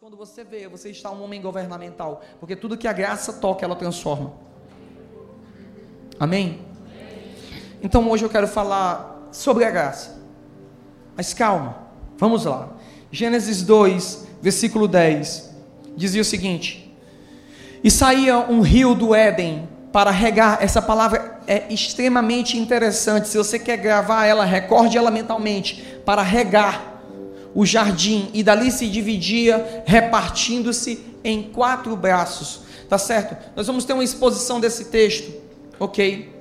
quando você vê, você está um homem governamental, porque tudo que a graça toca, ela transforma. Amém? Então hoje eu quero falar sobre a graça. Mas calma, vamos lá. Gênesis 2, versículo 10, dizia o seguinte: E saía um rio do Éden para regar. Essa palavra é extremamente interessante. Se você quer gravar ela, recorde ela mentalmente. Para regar o jardim e dali se dividia, repartindo-se em quatro braços. Tá certo? Nós vamos ter uma exposição desse texto, ok?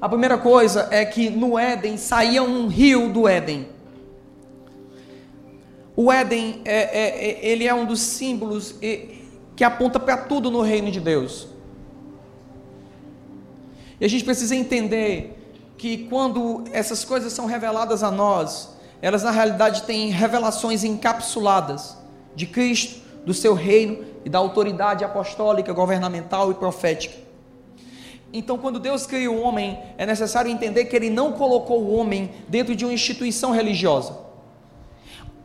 A primeira coisa é que no Éden saía um rio do Éden. O Éden é, é, é ele é um dos símbolos que aponta para tudo no reino de Deus. E a gente precisa entender que quando essas coisas são reveladas a nós, elas na realidade têm revelações encapsuladas de Cristo, do seu reino e da autoridade apostólica, governamental e profética. Então, quando Deus criou o homem, é necessário entender que Ele não colocou o homem dentro de uma instituição religiosa.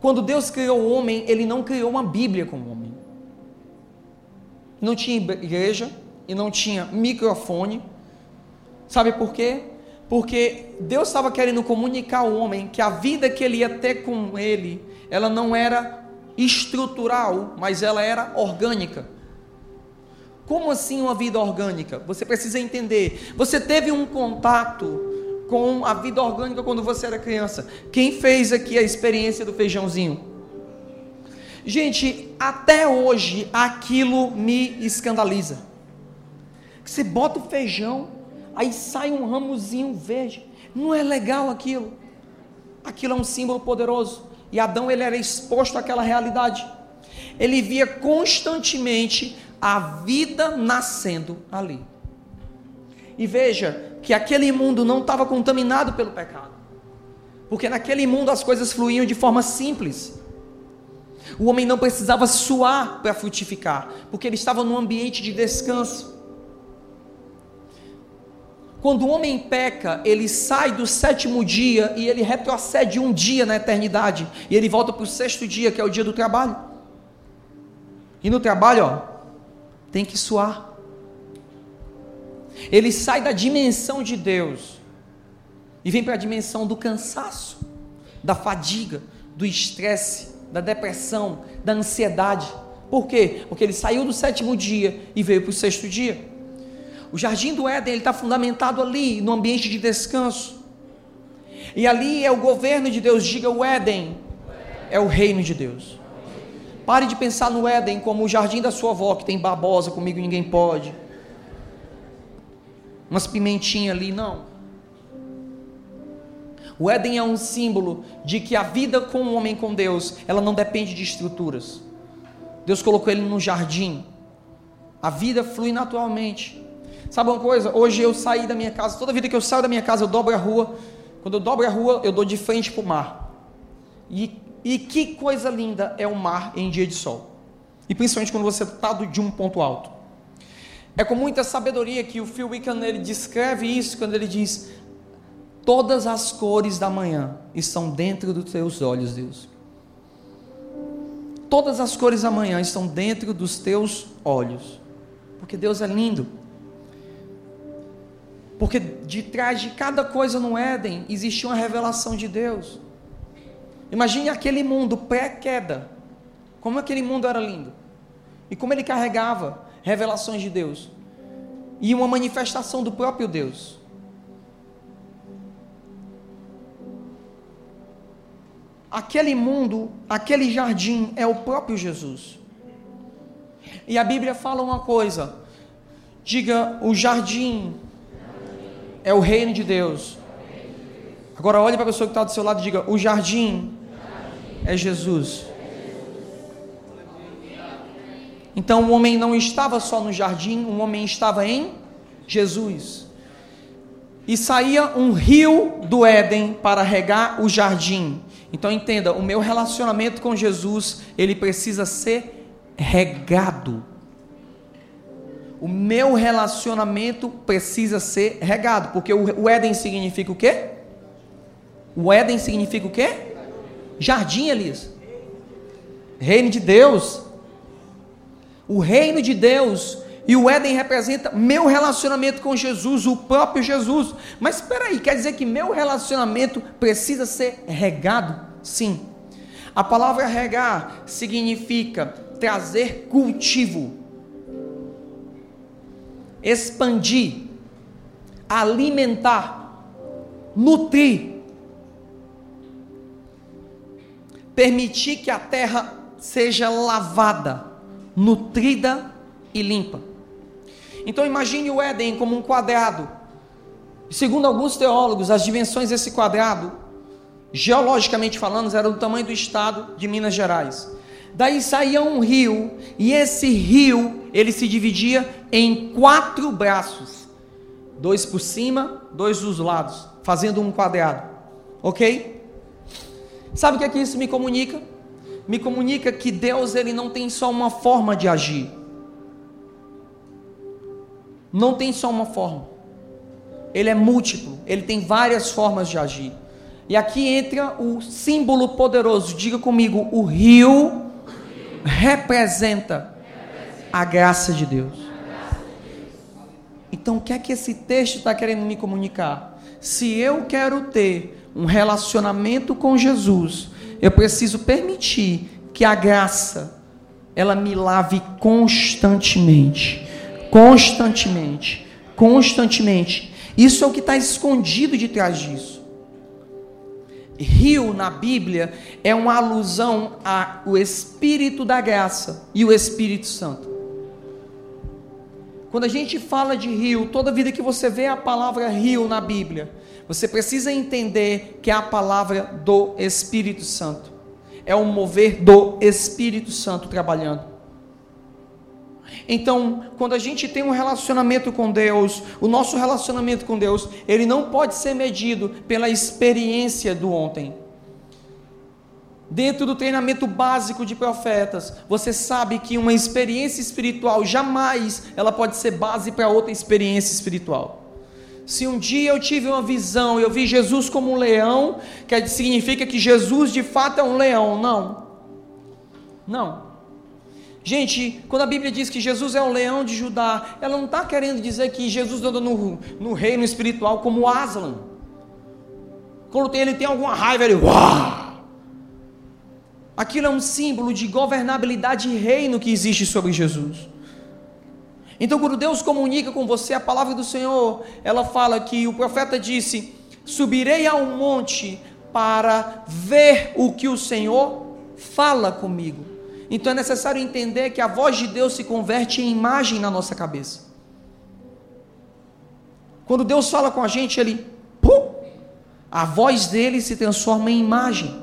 Quando Deus criou o homem, Ele não criou uma Bíblia com o homem. Não tinha igreja e não tinha microfone. Sabe por quê? Porque Deus estava querendo comunicar ao homem que a vida que ele ia ter com ele, ela não era estrutural, mas ela era orgânica. Como assim uma vida orgânica? Você precisa entender. Você teve um contato com a vida orgânica quando você era criança. Quem fez aqui a experiência do feijãozinho? Gente, até hoje aquilo me escandaliza. Você bota o feijão aí sai um ramozinho verde. Não é legal aquilo. Aquilo é um símbolo poderoso. E Adão ele era exposto àquela realidade. Ele via constantemente a vida nascendo ali. E veja que aquele mundo não estava contaminado pelo pecado. Porque naquele mundo as coisas fluíam de forma simples. O homem não precisava suar para frutificar, porque ele estava num ambiente de descanso. Quando o homem peca, ele sai do sétimo dia e ele retrocede um dia na eternidade. E ele volta para o sexto dia, que é o dia do trabalho. E no trabalho, ó, tem que suar. Ele sai da dimensão de Deus e vem para a dimensão do cansaço, da fadiga, do estresse, da depressão, da ansiedade. Por quê? Porque ele saiu do sétimo dia e veio para o sexto dia. O jardim do Éden está fundamentado ali, no ambiente de descanso. E ali é o governo de Deus, diga o Éden, é o reino de Deus. Pare de pensar no Éden como o jardim da sua avó, que tem babosa, comigo ninguém pode. Umas pimentinhas ali, não. O Éden é um símbolo de que a vida com o homem com Deus, ela não depende de estruturas. Deus colocou ele no jardim. A vida flui naturalmente. Sabe uma coisa? Hoje eu saí da minha casa, toda vida que eu saio da minha casa, eu dobro a rua. Quando eu dobro a rua, eu dou de frente para o mar. E, e que coisa linda é o mar em dia de sol. E principalmente quando você está de um ponto alto. É com muita sabedoria que o Phil Wickham ele descreve isso quando ele diz: Todas as cores da manhã estão dentro dos teus olhos, Deus. Todas as cores da manhã estão dentro dos teus olhos. Porque Deus é lindo. Porque de trás de cada coisa no Éden existia uma revelação de Deus. Imagine aquele mundo pré-queda. Como aquele mundo era lindo. E como ele carregava revelações de Deus. E uma manifestação do próprio Deus. Aquele mundo, aquele jardim é o próprio Jesus. E a Bíblia fala uma coisa: diga, o jardim é o reino de Deus. Agora olhe para a pessoa que está do seu lado e diga: o jardim é Jesus. Então o homem não estava só no jardim, o homem estava em Jesus. E saía um rio do Éden para regar o jardim. Então entenda, o meu relacionamento com Jesus, ele precisa ser regado o meu relacionamento precisa ser regado, porque o Éden significa o quê? O Éden significa o quê? Jardim, Elias. Reino de Deus. o reino de Deus e o Éden representa meu relacionamento com Jesus, o próprio Jesus. Mas espera aí, quer dizer que meu relacionamento precisa ser regado? Sim. A palavra regar significa trazer cultivo, expandir, alimentar, nutrir, permitir que a terra seja lavada, nutrida e limpa. Então imagine o Éden como um quadrado. Segundo alguns teólogos, as dimensões desse quadrado, geologicamente falando, eram do tamanho do estado de Minas Gerais. Daí saía um rio, e esse rio, ele se dividia em quatro braços. Dois por cima, dois dos lados, fazendo um quadrado. OK? Sabe o que é que isso me comunica? Me comunica que Deus ele não tem só uma forma de agir. Não tem só uma forma. Ele é múltiplo, ele tem várias formas de agir. E aqui entra o símbolo poderoso. Diga comigo, o rio representa a graça de Deus. Então, o que é que esse texto está querendo me comunicar? Se eu quero ter um relacionamento com Jesus, eu preciso permitir que a graça ela me lave constantemente, constantemente, constantemente. Isso é o que está escondido de trás disso. Rio na Bíblia é uma alusão ao Espírito da graça e o Espírito Santo. Quando a gente fala de rio, toda vida que você vê a palavra rio na Bíblia, você precisa entender que é a palavra do Espírito Santo. É o mover do Espírito Santo trabalhando. Então, quando a gente tem um relacionamento com Deus, o nosso relacionamento com Deus, ele não pode ser medido pela experiência do ontem. Dentro do treinamento básico de profetas, você sabe que uma experiência espiritual jamais ela pode ser base para outra experiência espiritual. Se um dia eu tive uma visão, eu vi Jesus como um leão, que significa que Jesus de fato é um leão. Não. Não. Gente, quando a Bíblia diz que Jesus é o leão de Judá, ela não está querendo dizer que Jesus anda no, no reino espiritual como Aslan. Quando ele tem alguma raiva, ele. Uau! Aquilo é um símbolo de governabilidade e reino que existe sobre Jesus. Então, quando Deus comunica com você a palavra do Senhor, ela fala que o profeta disse: Subirei ao monte para ver o que o Senhor fala comigo. Então é necessário entender que a voz de Deus se converte em imagem na nossa cabeça. Quando Deus fala com a gente, ele, pum, a voz dele se transforma em imagem.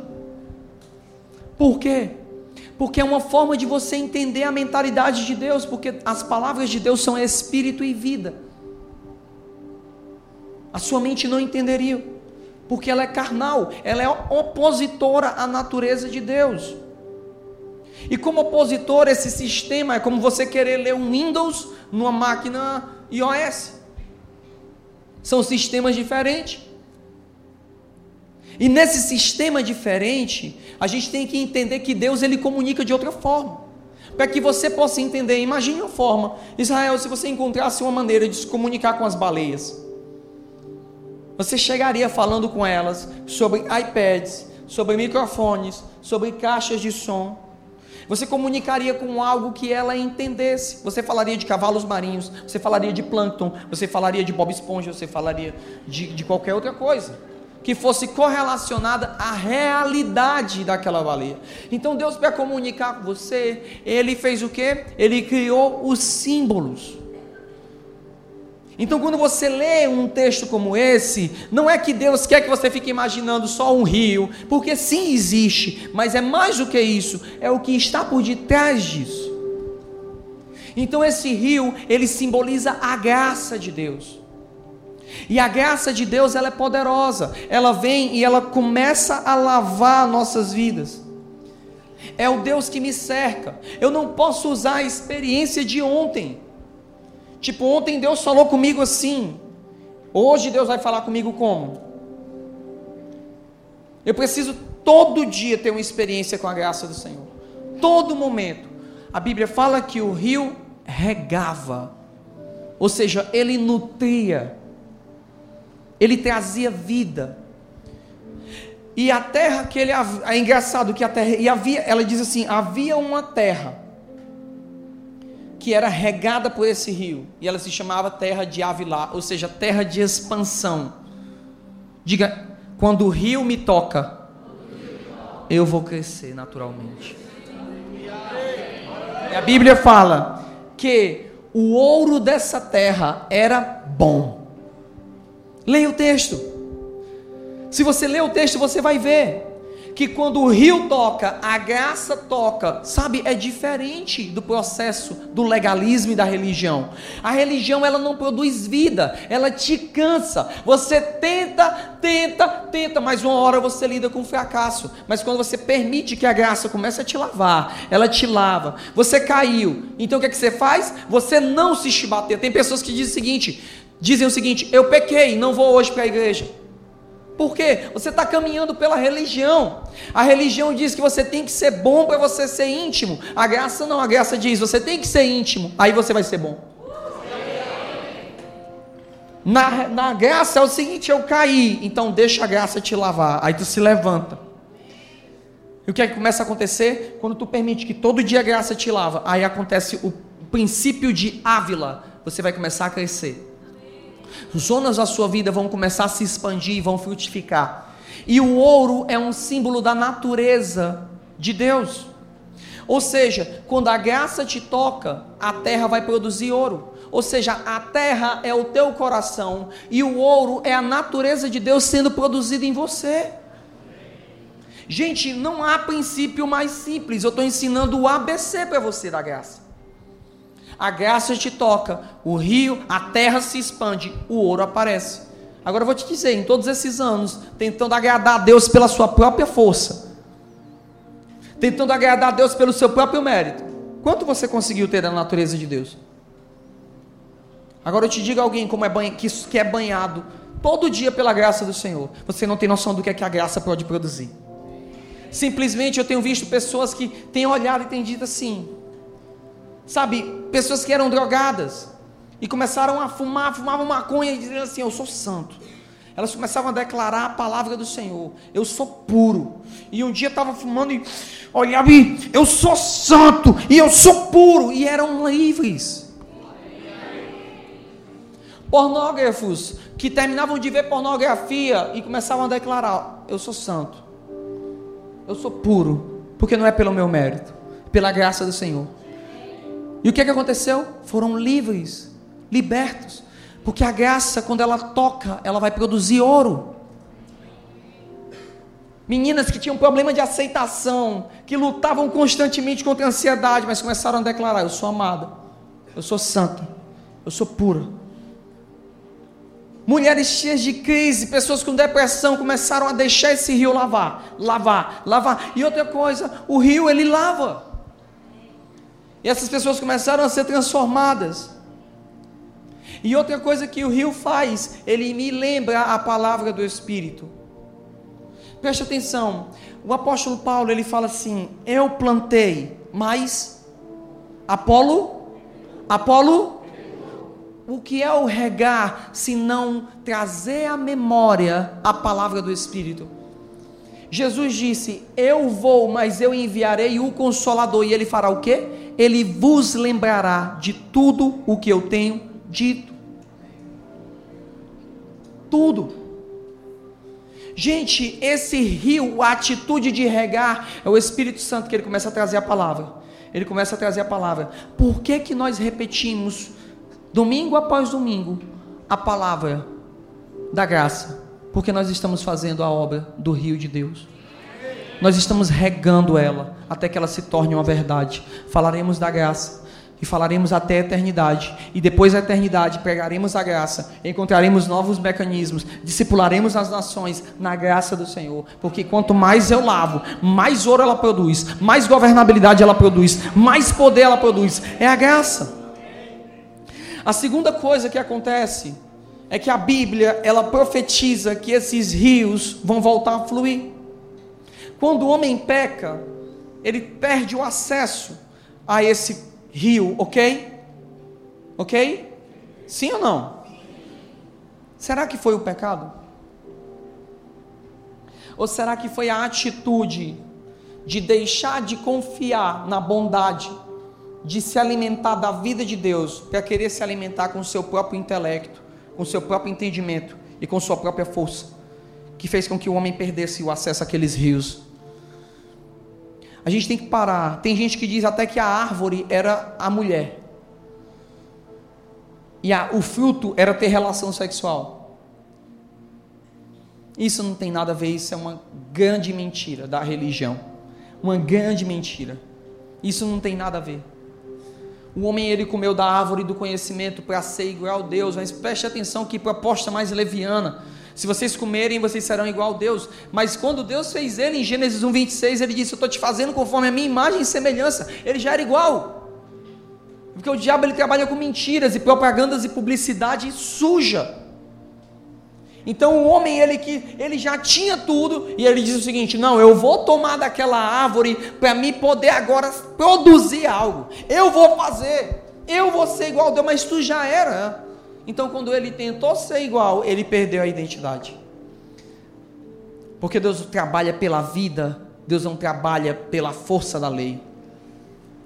Por quê? porque é uma forma de você entender a mentalidade de Deus, porque as palavras de Deus são espírito e vida. A sua mente não entenderia, porque ela é carnal, ela é opositora à natureza de Deus. E como opositor, esse sistema é como você querer ler um Windows numa máquina iOS. São sistemas diferentes. E nesse sistema diferente, a gente tem que entender que Deus ele comunica de outra forma. Para que você possa entender, imagine uma forma, Israel, se você encontrasse uma maneira de se comunicar com as baleias, você chegaria falando com elas sobre iPads, sobre microfones, sobre caixas de som. Você comunicaria com algo que ela entendesse. Você falaria de cavalos marinhos, você falaria de plâncton, você falaria de Bob Esponja, você falaria de, de qualquer outra coisa que fosse correlacionada à realidade daquela baleia. Então Deus para comunicar com você, ele fez o que? Ele criou os símbolos. Então, quando você lê um texto como esse, não é que Deus quer que você fique imaginando só um rio, porque sim existe, mas é mais do que isso, é o que está por detrás disso. Então, esse rio, ele simboliza a graça de Deus. E a graça de Deus ela é poderosa. Ela vem e ela começa a lavar nossas vidas. É o Deus que me cerca. Eu não posso usar a experiência de ontem. Tipo, ontem Deus falou comigo assim. Hoje Deus vai falar comigo como? Eu preciso todo dia ter uma experiência com a graça do Senhor. Todo momento. a Bíblia fala que o rio regava, ou seja, ele nutria, ele trazia vida. E a terra que ele é engraçado que a terra e havia, ela diz assim, havia uma terra que era regada por esse rio, e ela se chamava terra de Avilá, ou seja, terra de expansão. Diga, quando o rio me toca, eu vou crescer naturalmente. E a Bíblia fala que o ouro dessa terra era bom. Leia o texto. Se você ler o texto, você vai ver que quando o rio toca, a graça toca, sabe, é diferente do processo do legalismo e da religião. A religião ela não produz vida, ela te cansa. Você tenta, tenta, tenta, mas uma hora você lida com fracasso. Mas quando você permite que a graça comece a te lavar, ela te lava. Você caiu, então o que, é que você faz? Você não se chibateia. Tem pessoas que dizem o seguinte, dizem o seguinte: eu pequei, não vou hoje para a igreja. Por quê? Você está caminhando pela religião. A religião diz que você tem que ser bom para você ser íntimo. A graça não, a graça diz você tem que ser íntimo, aí você vai ser bom. Na, na graça é o seguinte: eu caí, então deixa a graça te lavar. Aí tu se levanta. E o que é que começa a acontecer? Quando tu permite que todo dia a graça te lava, aí acontece o princípio de Ávila. Você vai começar a crescer zonas da sua vida vão começar a se expandir e vão frutificar. E o ouro é um símbolo da natureza de Deus. Ou seja, quando a graça te toca, a terra vai produzir ouro. Ou seja, a terra é o teu coração e o ouro é a natureza de Deus sendo produzida em você. Gente, não há princípio mais simples. Eu estou ensinando o ABC para você da graça a graça te toca, o rio, a terra se expande, o ouro aparece. Agora eu vou te dizer, em todos esses anos, tentando agradar a Deus pela sua própria força, tentando agradar a Deus pelo seu próprio mérito, quanto você conseguiu ter da natureza de Deus? Agora eu te digo alguém como é que, que é banhado todo dia pela graça do Senhor, você não tem noção do que, é que a graça pode produzir. Simplesmente eu tenho visto pessoas que têm olhado e têm dito assim: Sabe, pessoas que eram drogadas e começaram a fumar, fumavam maconha e diziam assim: Eu sou santo. Elas começavam a declarar a palavra do Senhor: Eu sou puro. E um dia estava fumando e olhava e eu sou santo e eu sou puro. E eram livres. Pornógrafos que terminavam de ver pornografia e começavam a declarar: Eu sou santo. Eu sou puro. Porque não é pelo meu mérito, pela graça do Senhor. E o que, é que aconteceu? Foram livres, libertos. Porque a graça, quando ela toca, ela vai produzir ouro. Meninas que tinham problema de aceitação, que lutavam constantemente contra a ansiedade, mas começaram a declarar: Eu sou amada, eu sou santa, eu sou pura. Mulheres cheias de crise, pessoas com depressão começaram a deixar esse rio lavar, lavar, lavar. E outra coisa, o rio ele lava. E essas pessoas começaram a ser transformadas. E outra coisa que o rio faz, ele me lembra a palavra do Espírito. Preste atenção, o apóstolo Paulo ele fala assim: Eu plantei, mas Apolo, Apolo, o que é o regar se não trazer à memória a palavra do Espírito? Jesus disse: Eu vou, mas eu enviarei o consolador, e ele fará o quê? Ele vos lembrará de tudo o que eu tenho dito. Tudo. Gente, esse rio, a atitude de regar, é o Espírito Santo que ele começa a trazer a palavra. Ele começa a trazer a palavra. Por que, que nós repetimos, domingo após domingo, a palavra da graça? Porque nós estamos fazendo a obra do rio de Deus nós estamos regando ela até que ela se torne uma verdade. Falaremos da graça e falaremos até a eternidade. E depois da eternidade, pregaremos a graça, encontraremos novos mecanismos, discipularemos as nações na graça do Senhor. Porque quanto mais eu lavo, mais ouro ela produz, mais governabilidade ela produz, mais poder ela produz. É a graça. A segunda coisa que acontece é que a Bíblia, ela profetiza que esses rios vão voltar a fluir. Quando o homem peca, ele perde o acesso a esse rio, ok? Ok? Sim ou não? Será que foi o pecado? Ou será que foi a atitude de deixar de confiar na bondade, de se alimentar da vida de Deus, para querer se alimentar com o seu próprio intelecto, com o seu próprio entendimento e com sua própria força, que fez com que o homem perdesse o acesso àqueles rios? A gente tem que parar. Tem gente que diz até que a árvore era a mulher. E a, o fruto era ter relação sexual. Isso não tem nada a ver, isso é uma grande mentira da religião. Uma grande mentira. Isso não tem nada a ver. O homem ele comeu da árvore do conhecimento para ser igual a Deus, mas preste atenção que proposta mais leviana. Se vocês comerem, vocês serão igual a Deus. Mas quando Deus fez ele, em Gênesis 1, 26, ele disse: Eu estou te fazendo conforme a minha imagem e semelhança. Ele já era igual. Porque o diabo ele trabalha com mentiras e propagandas e publicidade suja. Então o homem ele que ele já tinha tudo e ele diz o seguinte: "Não, eu vou tomar daquela árvore para me poder agora produzir algo. Eu vou fazer. Eu vou ser igual a Deus, mas tu já era. Então, quando ele tentou ser igual, ele perdeu a identidade. Porque Deus trabalha pela vida, Deus não trabalha pela força da lei,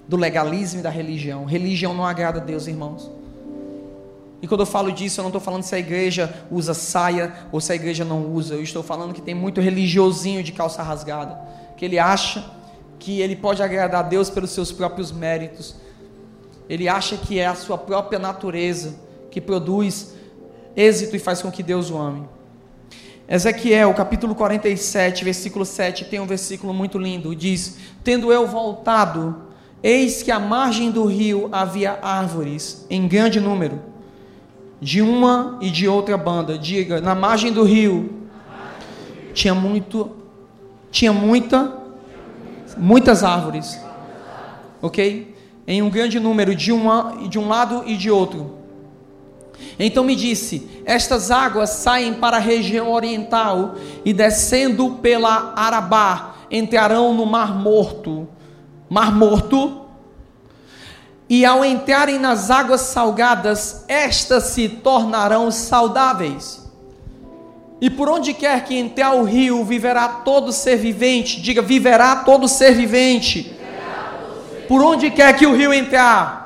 do legalismo e da religião. Religião não agrada a Deus, irmãos. E quando eu falo disso, eu não estou falando se a igreja usa saia ou se a igreja não usa. Eu estou falando que tem muito religiosinho de calça rasgada, que ele acha que ele pode agradar a Deus pelos seus próprios méritos. Ele acha que é a sua própria natureza que produz êxito e faz com que Deus o ame. Ezequiel, capítulo 47, versículo 7, tem um versículo muito lindo, diz: Tendo eu voltado, eis que à margem do rio havia árvores em grande número, de uma e de outra banda. Diga, na margem do rio tinha muito tinha muita muitas árvores. OK? Em um grande número de uma de um lado e de outro. Então me disse: Estas águas saem para a região oriental e descendo pela Arabá entrarão no Mar Morto. Mar Morto. E ao entrarem nas águas salgadas, estas se tornarão saudáveis. E por onde quer que entrar o rio, viverá todo ser vivente. Diga, viverá todo ser vivente. Por onde quer que o rio entrar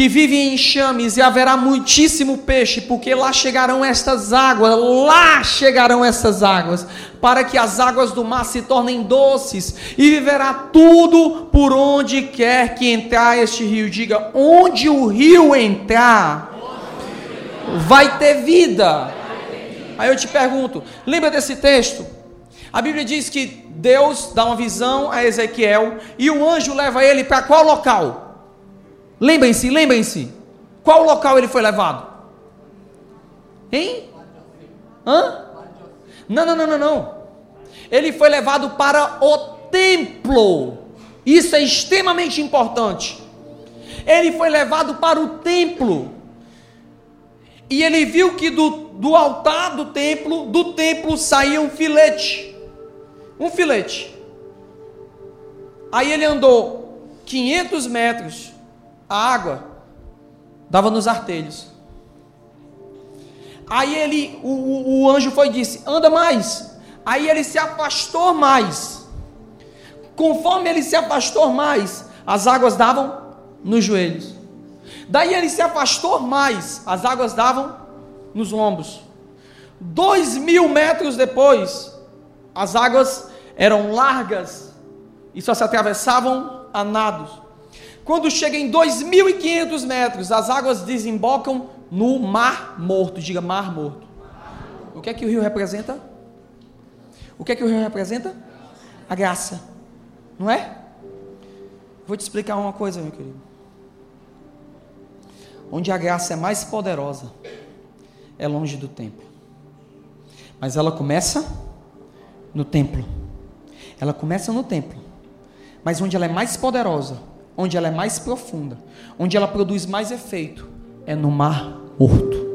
que vive em enxames, e haverá muitíssimo peixe, porque lá chegarão estas águas, lá chegarão estas águas, para que as águas do mar se tornem doces, e viverá tudo por onde quer que entrar este rio. Diga, onde o rio entrar, vai ter vida. Aí eu te pergunto, lembra desse texto? A Bíblia diz que Deus dá uma visão a Ezequiel e o anjo leva ele para qual local? Lembrem-se, lembrem-se. Qual local ele foi levado? Hein? Hã? Não, não, não, não, não. Ele foi levado para o templo. Isso é extremamente importante. Ele foi levado para o templo. E ele viu que do, do altar do templo, do templo saía um filete. Um filete. Aí ele andou 500 metros a água dava nos artelhos. Aí ele, o, o anjo foi e disse: anda mais. Aí ele se afastou mais. Conforme ele se afastou mais, as águas davam nos joelhos. Daí ele se afastou mais, as águas davam nos ombros. Dois mil metros depois, as águas eram largas e só se atravessavam a nados. Quando chega em 2.500 metros, as águas desembocam no Mar Morto. Diga Mar Morto. O que é que o rio representa? O que é que o rio representa? A graça. Não é? Vou te explicar uma coisa, meu querido. Onde a graça é mais poderosa, é longe do templo. Mas ela começa no templo. Ela começa no templo. Mas onde ela é mais poderosa, onde ela é mais profunda, onde ela produz mais efeito, é no mar morto.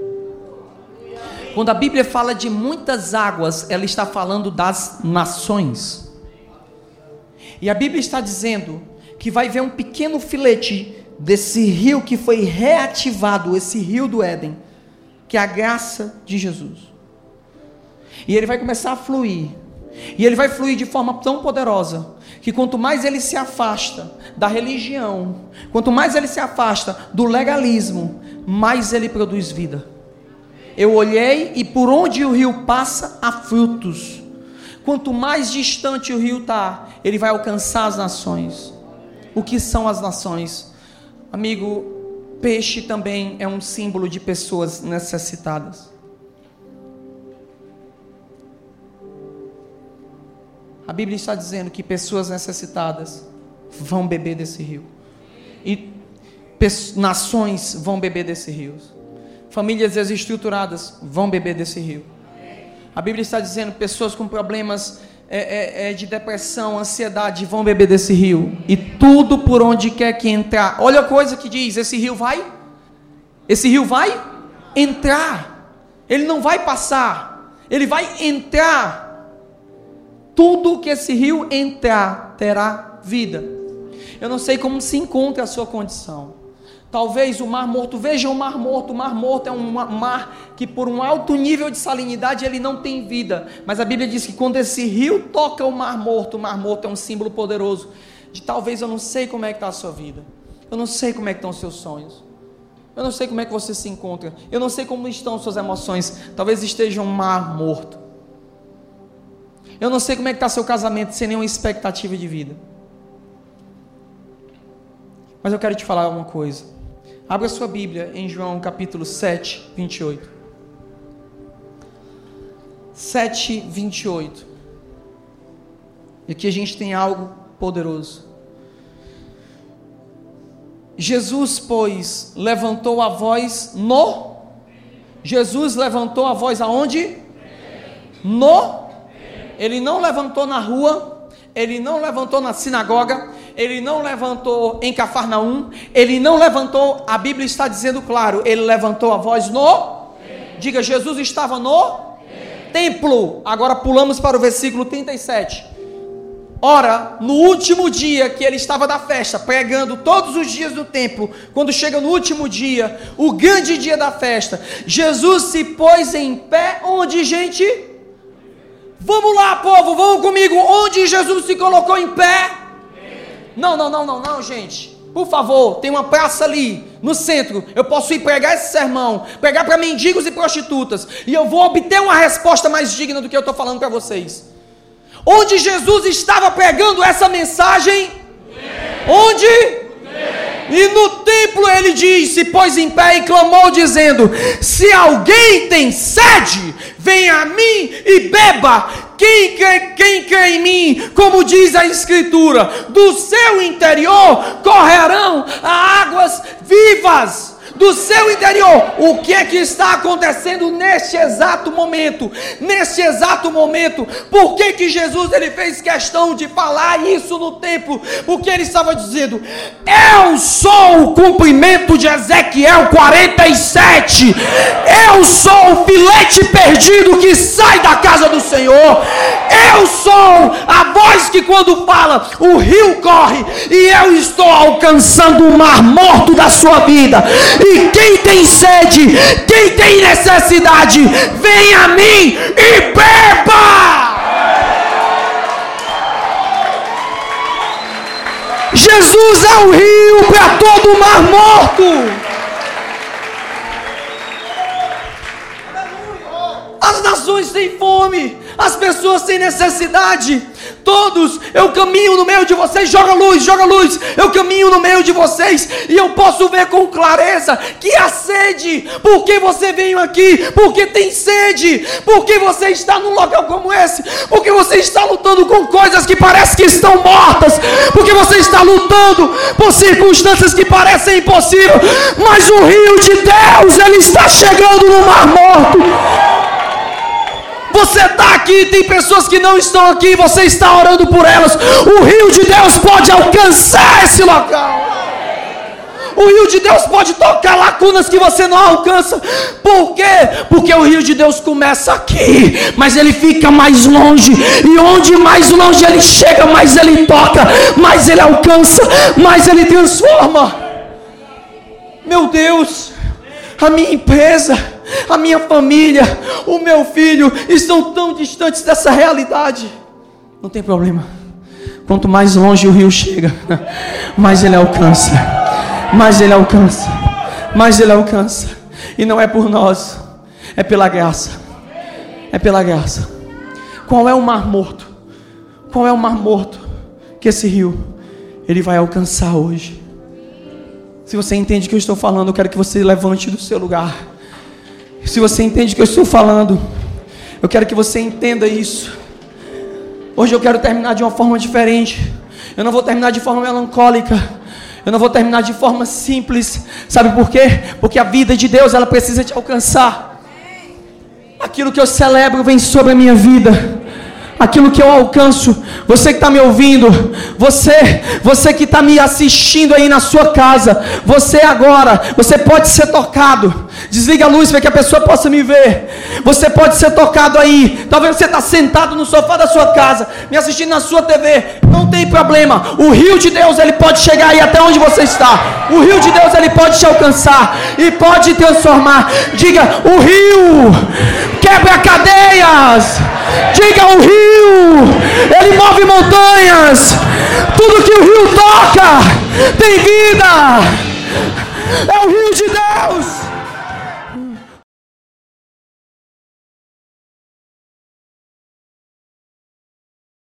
Quando a Bíblia fala de muitas águas, ela está falando das nações. E a Bíblia está dizendo que vai ver um pequeno filete desse rio que foi reativado, esse rio do Éden, que é a graça de Jesus. E ele vai começar a fluir. E ele vai fluir de forma tão poderosa que quanto mais ele se afasta da religião, quanto mais ele se afasta do legalismo, mais ele produz vida. Eu olhei e por onde o rio passa há frutos. Quanto mais distante o rio está, ele vai alcançar as nações. O que são as nações? Amigo, peixe também é um símbolo de pessoas necessitadas. A Bíblia está dizendo que pessoas necessitadas vão beber desse rio. E nações vão beber desse rio. Famílias desestruturadas vão beber desse rio. A Bíblia está dizendo pessoas com problemas é, é, é, de depressão, ansiedade vão beber desse rio. E tudo por onde quer que entrar. Olha a coisa que diz: esse rio vai? Esse rio vai entrar. Ele não vai passar. Ele vai entrar. Tudo que esse rio entrar terá vida. Eu não sei como se encontra a sua condição. Talvez o mar morto, veja o mar morto, o mar morto é um mar que por um alto nível de salinidade ele não tem vida. Mas a Bíblia diz que quando esse rio toca o mar morto, o mar morto é um símbolo poderoso de talvez eu não sei como é que está a sua vida. Eu não sei como é que estão os seus sonhos. Eu não sei como é que você se encontra. Eu não sei como estão suas emoções. Talvez esteja um mar morto. Eu não sei como é que está seu casamento sem nenhuma expectativa de vida. Mas eu quero te falar uma coisa. Abra sua Bíblia em João capítulo 7, 28. 7, 28. E aqui a gente tem algo poderoso. Jesus, pois, levantou a voz no. Jesus levantou a voz aonde? No ele não levantou na rua, ele não levantou na sinagoga, ele não levantou em Cafarnaum, ele não levantou, a Bíblia está dizendo claro, ele levantou a voz no. Diga, Jesus estava no templo. Agora pulamos para o versículo 37. Ora, no último dia que ele estava da festa, pregando todos os dias do templo, quando chega no último dia, o grande dia da festa, Jesus se pôs em pé, onde, gente? Vamos lá, povo, vamos comigo. Onde Jesus se colocou em pé? Não, não, não, não, não, gente. Por favor, tem uma praça ali no centro. Eu posso ir pregar esse sermão, pregar para mendigos e prostitutas, e eu vou obter uma resposta mais digna do que eu estou falando para vocês. Onde Jesus estava pregando essa mensagem? Onde? E no templo ele disse, pôs em pé e clamou, dizendo: Se alguém tem sede, venha a mim e beba. Quem crê, quem crê em mim, como diz a Escritura, do seu interior correrão águas vivas do seu interior. O que é que está acontecendo neste exato momento? Neste exato momento, por que que Jesus ele fez questão de falar isso no templo? Porque ele estava dizendo: "Eu sou o cumprimento de Ezequiel 47. Eu sou o filete perdido que sai da casa do Senhor. Eu sou a voz que quando fala, o rio corre e eu estou alcançando o mar morto da sua vida e quem tem sede, quem tem necessidade, vem a mim e beba. Jesus é o rio para todo o mar morto. As nações têm fome, as pessoas têm necessidade. Todos, eu caminho no meio de vocês, joga luz, joga luz. Eu caminho no meio de vocês e eu posso ver com clareza que há sede. Porque você veio aqui? Porque tem sede. Porque você está num local como esse? Porque você está lutando com coisas que parecem que estão mortas. Porque você está lutando por circunstâncias que parecem impossíveis. Mas o rio de Deus, ele está chegando no mar morto. Você está aqui, tem pessoas que não estão aqui, você está orando por elas. O rio de Deus pode alcançar esse local. O rio de Deus pode tocar lacunas que você não alcança. Por quê? Porque o rio de Deus começa aqui, mas ele fica mais longe. E onde mais longe ele chega, mais ele toca, mais ele alcança, mais ele transforma. Meu Deus, a minha empresa, a minha família, o meu filho estão tão distantes dessa realidade. Não tem problema. Quanto mais longe o rio chega, mais ele alcança. Mais ele alcança. Mais ele alcança. E não é por nós, é pela graça. É pela graça. Qual é o mar morto? Qual é o mar morto que esse rio ele vai alcançar hoje? Se você entende o que eu estou falando, eu quero que você levante do seu lugar. Se você entende o que eu estou falando, eu quero que você entenda isso. Hoje eu quero terminar de uma forma diferente. Eu não vou terminar de forma melancólica. Eu não vou terminar de forma simples. Sabe por quê? Porque a vida de Deus ela precisa te alcançar. Aquilo que eu celebro vem sobre a minha vida aquilo que eu alcanço. Você que está me ouvindo, você, você que está me assistindo aí na sua casa, você agora, você pode ser tocado. Desliga a luz para que a pessoa possa me ver. Você pode ser tocado aí. Talvez você está sentado no sofá da sua casa, me assistindo na sua TV. Não tem problema. O rio de Deus ele pode chegar aí até onde você está. O rio de Deus ele pode te alcançar e pode transformar. Diga o rio quebra cadeias. Diga o rio, ele move montanhas. Tudo que o rio toca tem vida. É o rio de Deus.